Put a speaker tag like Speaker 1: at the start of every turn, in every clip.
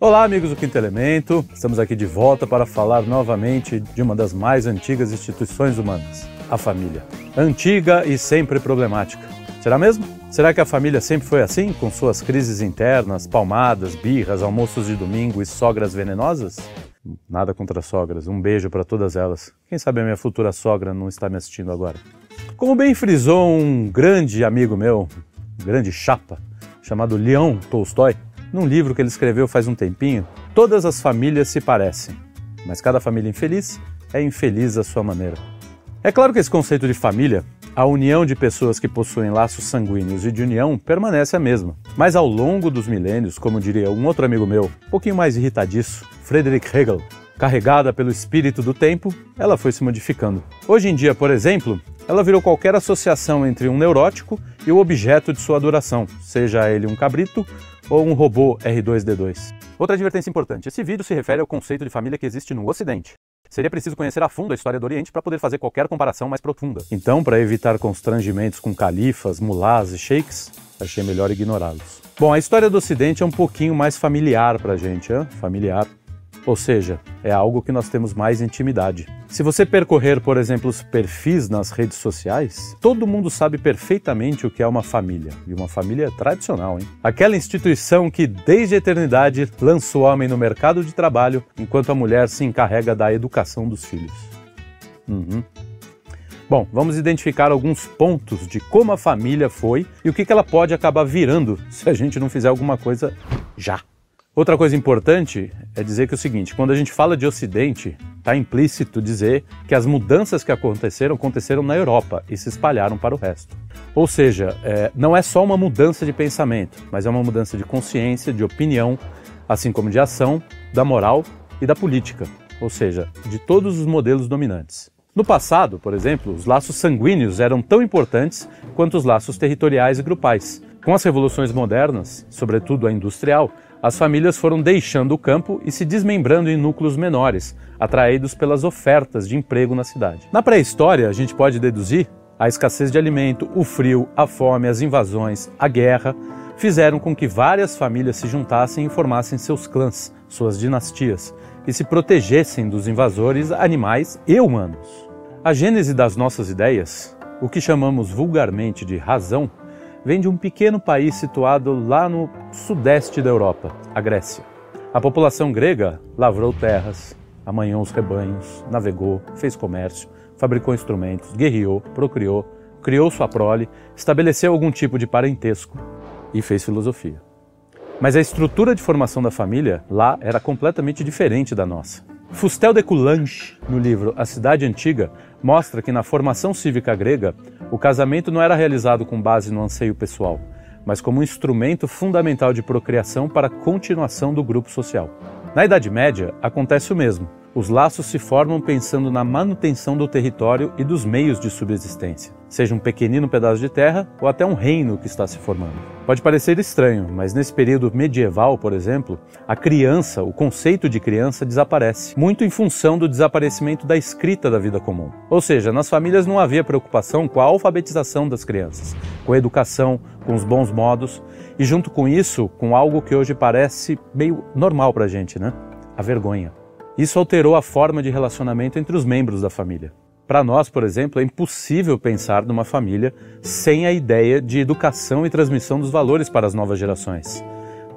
Speaker 1: Olá, amigos do Quinto Elemento. Estamos aqui de volta para falar novamente de uma das mais antigas instituições humanas, a família. Antiga e sempre problemática. Será mesmo? Será que a família sempre foi assim, com suas crises internas, palmadas, birras, almoços de domingo e sogras venenosas? Nada contra sogras, um beijo para todas elas. Quem sabe a minha futura sogra não está me assistindo agora. Como bem frisou um grande amigo meu, um grande chapa, chamado Leon Tolstói, num livro que ele escreveu faz um tempinho, todas as famílias se parecem, mas cada família infeliz é infeliz à sua maneira. É claro que esse conceito de família, a união de pessoas que possuem laços sanguíneos e de união, permanece a mesma. Mas ao longo dos milênios, como diria um outro amigo meu, um pouquinho mais irritadiço, Friedrich Hegel, carregada pelo espírito do tempo, ela foi se modificando. Hoje em dia, por exemplo, ela virou qualquer associação entre um neurótico e o objeto de sua adoração, seja ele um cabrito ou um robô R2D2. Outra advertência importante: esse vídeo se refere ao conceito de família que existe no Ocidente. Seria preciso conhecer a fundo a história do Oriente para poder fazer qualquer comparação mais profunda. Então, para evitar constrangimentos com califas, mulás e sheiks, achei melhor ignorá-los. Bom, a história do Ocidente é um pouquinho mais familiar para a gente, hein? familiar. Ou seja, é algo que nós temos mais intimidade. Se você percorrer, por exemplo, os perfis nas redes sociais, todo mundo sabe perfeitamente o que é uma família. E uma família tradicional, hein? Aquela instituição que, desde a eternidade, lança o homem no mercado de trabalho, enquanto a mulher se encarrega da educação dos filhos. Uhum. Bom, vamos identificar alguns pontos de como a família foi e o que ela pode acabar virando se a gente não fizer alguma coisa já. Outra coisa importante é dizer que é o seguinte: quando a gente fala de Ocidente, está implícito dizer que as mudanças que aconteceram aconteceram na Europa e se espalharam para o resto. Ou seja, é, não é só uma mudança de pensamento, mas é uma mudança de consciência, de opinião, assim como de ação, da moral e da política, ou seja, de todos os modelos dominantes. No passado, por exemplo, os laços sanguíneos eram tão importantes quanto os laços territoriais e grupais. Com as revoluções modernas, sobretudo a industrial, as famílias foram deixando o campo e se desmembrando em núcleos menores, atraídos pelas ofertas de emprego na cidade. Na pré-história, a gente pode deduzir a escassez de alimento, o frio, a fome, as invasões, a guerra fizeram com que várias famílias se juntassem e formassem seus clãs, suas dinastias, e se protegessem dos invasores animais e humanos. A gênese das nossas ideias, o que chamamos vulgarmente de razão, vem de um pequeno país situado lá no sudeste da Europa, a Grécia. A população grega lavrou terras, amanhou os rebanhos, navegou, fez comércio, fabricou instrumentos, guerreou, procriou, criou sua prole, estabeleceu algum tipo de parentesco e fez filosofia. Mas a estrutura de formação da família lá era completamente diferente da nossa. Fustel de Coulanges, no livro A Cidade Antiga, mostra que na formação cívica grega, o casamento não era realizado com base no anseio pessoal, mas como um instrumento fundamental de procriação para a continuação do grupo social. Na Idade Média, acontece o mesmo. Os laços se formam pensando na manutenção do território e dos meios de subsistência, seja um pequenino pedaço de terra ou até um reino que está se formando. Pode parecer estranho, mas nesse período medieval, por exemplo, a criança, o conceito de criança desaparece, muito em função do desaparecimento da escrita da vida comum. Ou seja, nas famílias não havia preocupação com a alfabetização das crianças, com a educação, com os bons modos e, junto com isso, com algo que hoje parece meio normal para a gente, né? A vergonha. Isso alterou a forma de relacionamento entre os membros da família. Para nós, por exemplo, é impossível pensar numa família sem a ideia de educação e transmissão dos valores para as novas gerações.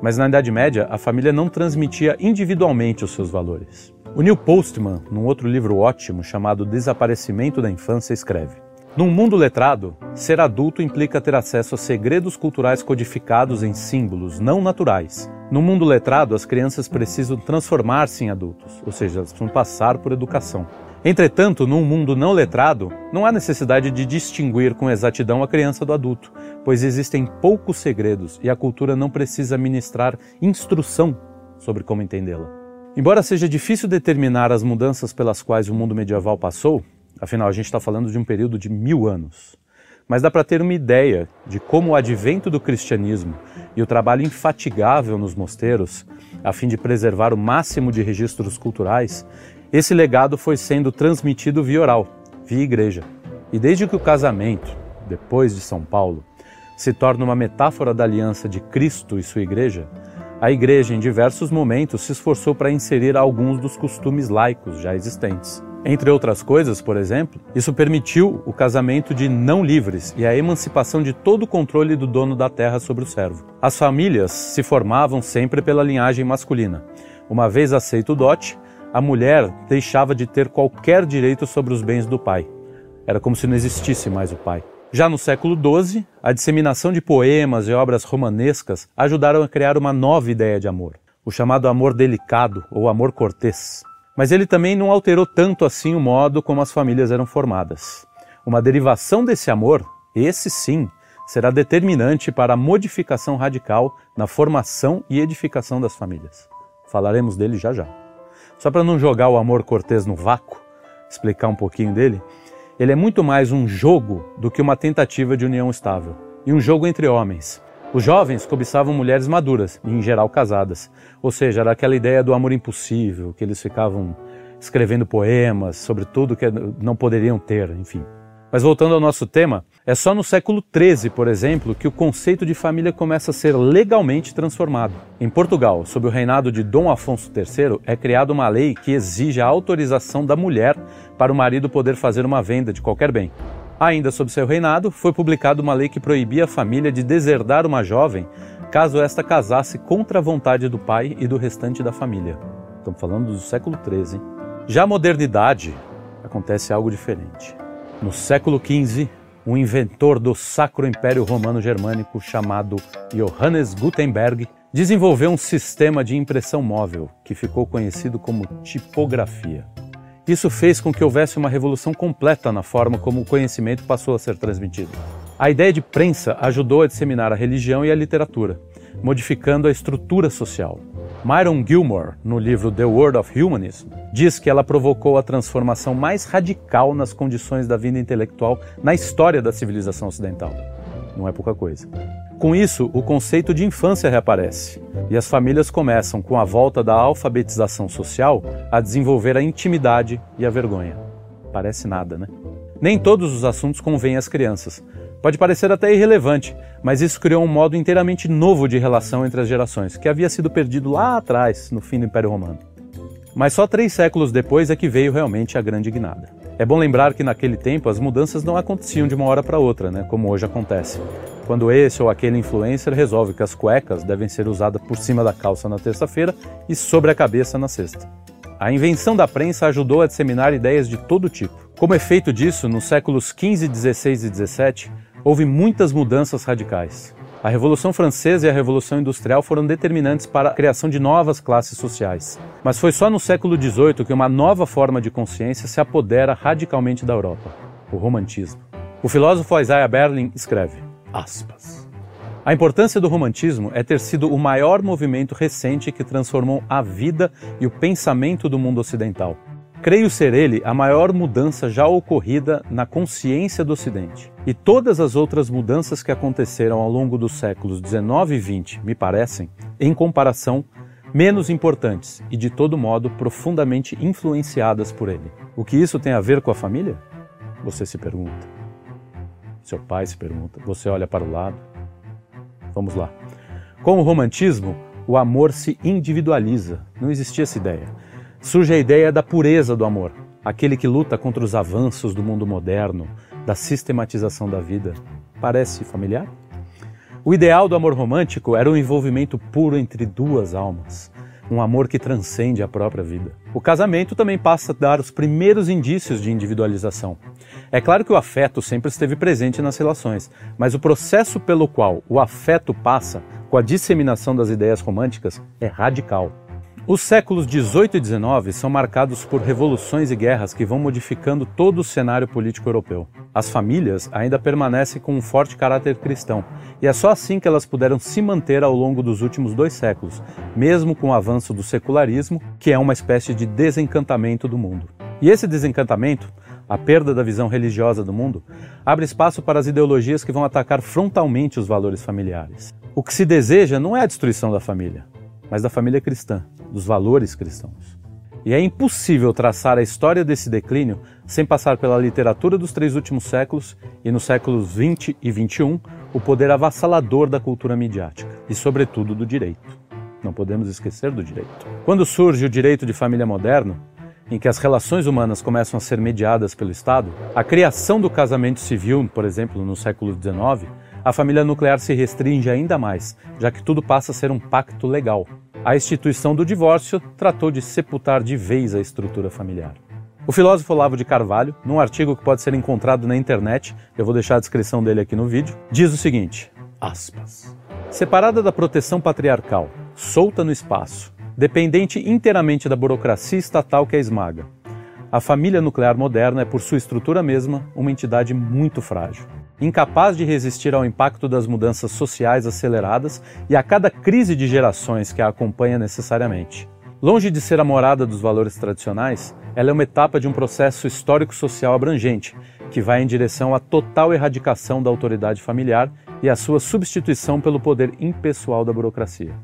Speaker 1: Mas na Idade Média, a família não transmitia individualmente os seus valores. O Neil Postman, num outro livro ótimo chamado Desaparecimento da Infância, escreve: Num mundo letrado, ser adulto implica ter acesso a segredos culturais codificados em símbolos não naturais, no mundo letrado, as crianças precisam transformar-se em adultos, ou seja, precisam passar por educação. Entretanto, num mundo não letrado, não há necessidade de distinguir com exatidão a criança do adulto, pois existem poucos segredos e a cultura não precisa ministrar instrução sobre como entendê-la. Embora seja difícil determinar as mudanças pelas quais o mundo medieval passou, afinal a gente está falando de um período de mil anos, mas dá para ter uma ideia de como o advento do cristianismo e o trabalho infatigável nos mosteiros, a fim de preservar o máximo de registros culturais, esse legado foi sendo transmitido via oral, via igreja. E desde que o casamento, depois de São Paulo, se torna uma metáfora da aliança de Cristo e sua igreja, a Igreja, em diversos momentos, se esforçou para inserir alguns dos costumes laicos já existentes. Entre outras coisas, por exemplo, isso permitiu o casamento de não livres e a emancipação de todo o controle do dono da terra sobre o servo. As famílias se formavam sempre pela linhagem masculina. Uma vez aceito o dote, a mulher deixava de ter qualquer direito sobre os bens do pai. Era como se não existisse mais o pai. Já no século XII, a disseminação de poemas e obras romanescas ajudaram a criar uma nova ideia de amor, o chamado amor delicado ou amor cortês. Mas ele também não alterou tanto assim o modo como as famílias eram formadas. Uma derivação desse amor, esse sim, será determinante para a modificação radical na formação e edificação das famílias. Falaremos dele já já. Só para não jogar o amor cortês no vácuo, explicar um pouquinho dele, ele é muito mais um jogo do que uma tentativa de união estável. E um jogo entre homens, os jovens cobiçavam mulheres maduras, em geral casadas. Ou seja, era aquela ideia do amor impossível, que eles ficavam escrevendo poemas sobre tudo que não poderiam ter, enfim. Mas voltando ao nosso tema, é só no século XIII, por exemplo, que o conceito de família começa a ser legalmente transformado. Em Portugal, sob o reinado de Dom Afonso III, é criada uma lei que exige a autorização da mulher para o marido poder fazer uma venda de qualquer bem. Ainda sob seu reinado, foi publicada uma lei que proibia a família de deserdar uma jovem caso esta casasse contra a vontade do pai e do restante da família. Estamos falando do século XIII. Já a modernidade acontece algo diferente. No século XV, um inventor do Sacro Império Romano Germânico chamado Johannes Gutenberg desenvolveu um sistema de impressão móvel que ficou conhecido como tipografia. Isso fez com que houvesse uma revolução completa na forma como o conhecimento passou a ser transmitido. A ideia de prensa ajudou a disseminar a religião e a literatura, modificando a estrutura social. Myron Gilmore, no livro The World of Humanism, diz que ela provocou a transformação mais radical nas condições da vida intelectual na história da civilização ocidental. Não é pouca coisa. Com isso, o conceito de infância reaparece e as famílias começam, com a volta da alfabetização social, a desenvolver a intimidade e a vergonha. Parece nada, né? Nem todos os assuntos convêm às crianças. Pode parecer até irrelevante, mas isso criou um modo inteiramente novo de relação entre as gerações, que havia sido perdido lá atrás, no fim do Império Romano. Mas só três séculos depois é que veio realmente a grande guinada. É bom lembrar que naquele tempo as mudanças não aconteciam de uma hora para outra, né, como hoje acontece quando esse ou aquele influencer resolve que as cuecas devem ser usadas por cima da calça na terça-feira e sobre a cabeça na sexta. A invenção da prensa ajudou a disseminar ideias de todo tipo. Como efeito disso, nos séculos XV, XVI e XVII, houve muitas mudanças radicais. A Revolução Francesa e a Revolução Industrial foram determinantes para a criação de novas classes sociais. Mas foi só no século XVIII que uma nova forma de consciência se apodera radicalmente da Europa: o romantismo. O filósofo Isaiah Berlin escreve: aspas. A importância do romantismo é ter sido o maior movimento recente que transformou a vida e o pensamento do mundo ocidental. Creio ser ele a maior mudança já ocorrida na consciência do Ocidente. E todas as outras mudanças que aconteceram ao longo dos séculos 19 e 20 me parecem, em comparação, menos importantes e, de todo modo, profundamente influenciadas por ele. O que isso tem a ver com a família? Você se pergunta. Seu pai se pergunta. Você olha para o lado. Vamos lá. Com o romantismo, o amor se individualiza. Não existia essa ideia. Surge a ideia da pureza do amor, aquele que luta contra os avanços do mundo moderno, da sistematização da vida. Parece familiar? O ideal do amor romântico era o envolvimento puro entre duas almas, um amor que transcende a própria vida. O casamento também passa a dar os primeiros indícios de individualização. É claro que o afeto sempre esteve presente nas relações, mas o processo pelo qual o afeto passa com a disseminação das ideias românticas é radical. Os séculos 18 e 19 são marcados por revoluções e guerras que vão modificando todo o cenário político europeu. As famílias ainda permanecem com um forte caráter cristão, e é só assim que elas puderam se manter ao longo dos últimos dois séculos, mesmo com o avanço do secularismo, que é uma espécie de desencantamento do mundo. E esse desencantamento, a perda da visão religiosa do mundo, abre espaço para as ideologias que vão atacar frontalmente os valores familiares. O que se deseja não é a destruição da família, mas da família cristã dos valores cristãos. E é impossível traçar a história desse declínio sem passar pela literatura dos três últimos séculos e nos séculos 20 e 21 o poder avassalador da cultura midiática e, sobretudo, do direito. Não podemos esquecer do direito. Quando surge o direito de família moderno, em que as relações humanas começam a ser mediadas pelo Estado, a criação do casamento civil, por exemplo, no século XIX, a família nuclear se restringe ainda mais, já que tudo passa a ser um pacto legal. A instituição do divórcio tratou de sepultar de vez a estrutura familiar. O filósofo Olavo de Carvalho, num artigo que pode ser encontrado na internet, eu vou deixar a descrição dele aqui no vídeo, diz o seguinte: aspas. Separada da proteção patriarcal, solta no espaço, dependente inteiramente da burocracia estatal que a esmaga. A família nuclear moderna é, por sua estrutura mesma, uma entidade muito frágil, incapaz de resistir ao impacto das mudanças sociais aceleradas e a cada crise de gerações que a acompanha necessariamente. Longe de ser a morada dos valores tradicionais, ela é uma etapa de um processo histórico-social abrangente, que vai em direção à total erradicação da autoridade familiar e à sua substituição pelo poder impessoal da burocracia.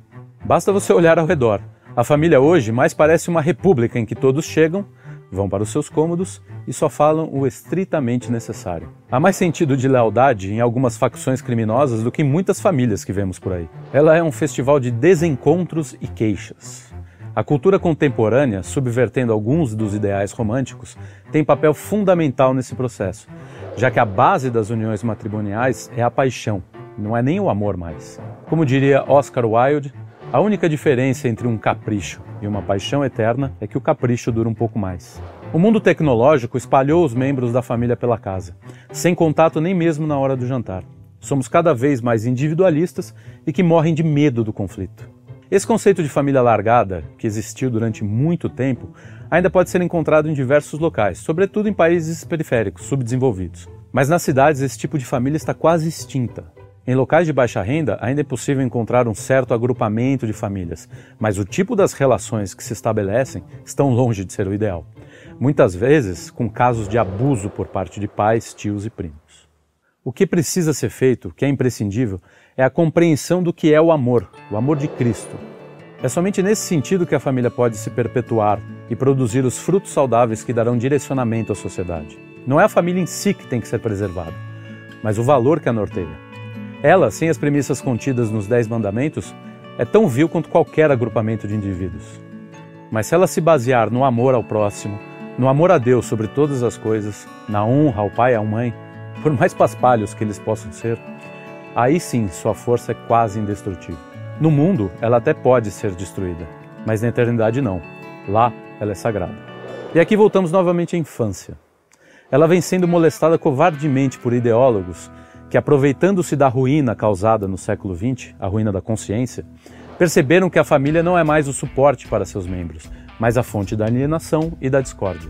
Speaker 1: Basta você olhar ao redor a família hoje mais parece uma república em que todos chegam, vão para os seus cômodos e só falam o estritamente necessário. Há mais sentido de lealdade em algumas facções criminosas do que em muitas famílias que vemos por aí. Ela é um festival de desencontros e queixas. A cultura contemporânea, subvertendo alguns dos ideais românticos, tem papel fundamental nesse processo, já que a base das uniões matrimoniais é a paixão, não é nem o amor mais. Como diria Oscar Wilde, a única diferença entre um capricho e uma paixão eterna é que o capricho dura um pouco mais. O mundo tecnológico espalhou os membros da família pela casa, sem contato nem mesmo na hora do jantar. Somos cada vez mais individualistas e que morrem de medo do conflito. Esse conceito de família largada, que existiu durante muito tempo, ainda pode ser encontrado em diversos locais, sobretudo em países periféricos, subdesenvolvidos. Mas nas cidades, esse tipo de família está quase extinta. Em locais de baixa renda, ainda é possível encontrar um certo agrupamento de famílias, mas o tipo das relações que se estabelecem estão longe de ser o ideal. Muitas vezes com casos de abuso por parte de pais, tios e primos. O que precisa ser feito, que é imprescindível, é a compreensão do que é o amor, o amor de Cristo. É somente nesse sentido que a família pode se perpetuar e produzir os frutos saudáveis que darão direcionamento à sociedade. Não é a família em si que tem que ser preservada, mas o valor que a norteia. Ela, sem as premissas contidas nos Dez Mandamentos, é tão vil quanto qualquer agrupamento de indivíduos. Mas se ela se basear no amor ao próximo, no amor a Deus sobre todas as coisas, na honra ao pai e à mãe, por mais paspalhos que eles possam ser, aí sim sua força é quase indestrutível. No mundo, ela até pode ser destruída, mas na eternidade não. Lá, ela é sagrada. E aqui voltamos novamente à infância. Ela vem sendo molestada covardemente por ideólogos que, aproveitando-se da ruína causada no século XX, a ruína da consciência, perceberam que a família não é mais o suporte para seus membros, mas a fonte da alienação e da discórdia.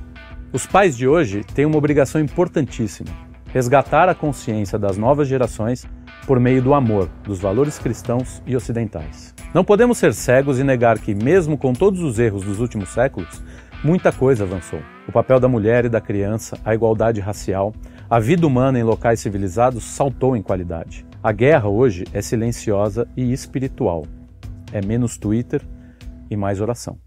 Speaker 1: Os pais de hoje têm uma obrigação importantíssima: resgatar a consciência das novas gerações por meio do amor, dos valores cristãos e ocidentais. Não podemos ser cegos e negar que, mesmo com todos os erros dos últimos séculos, muita coisa avançou. O papel da mulher e da criança, a igualdade racial, a vida humana em locais civilizados saltou em qualidade. A guerra hoje é silenciosa e espiritual. É menos Twitter e mais oração.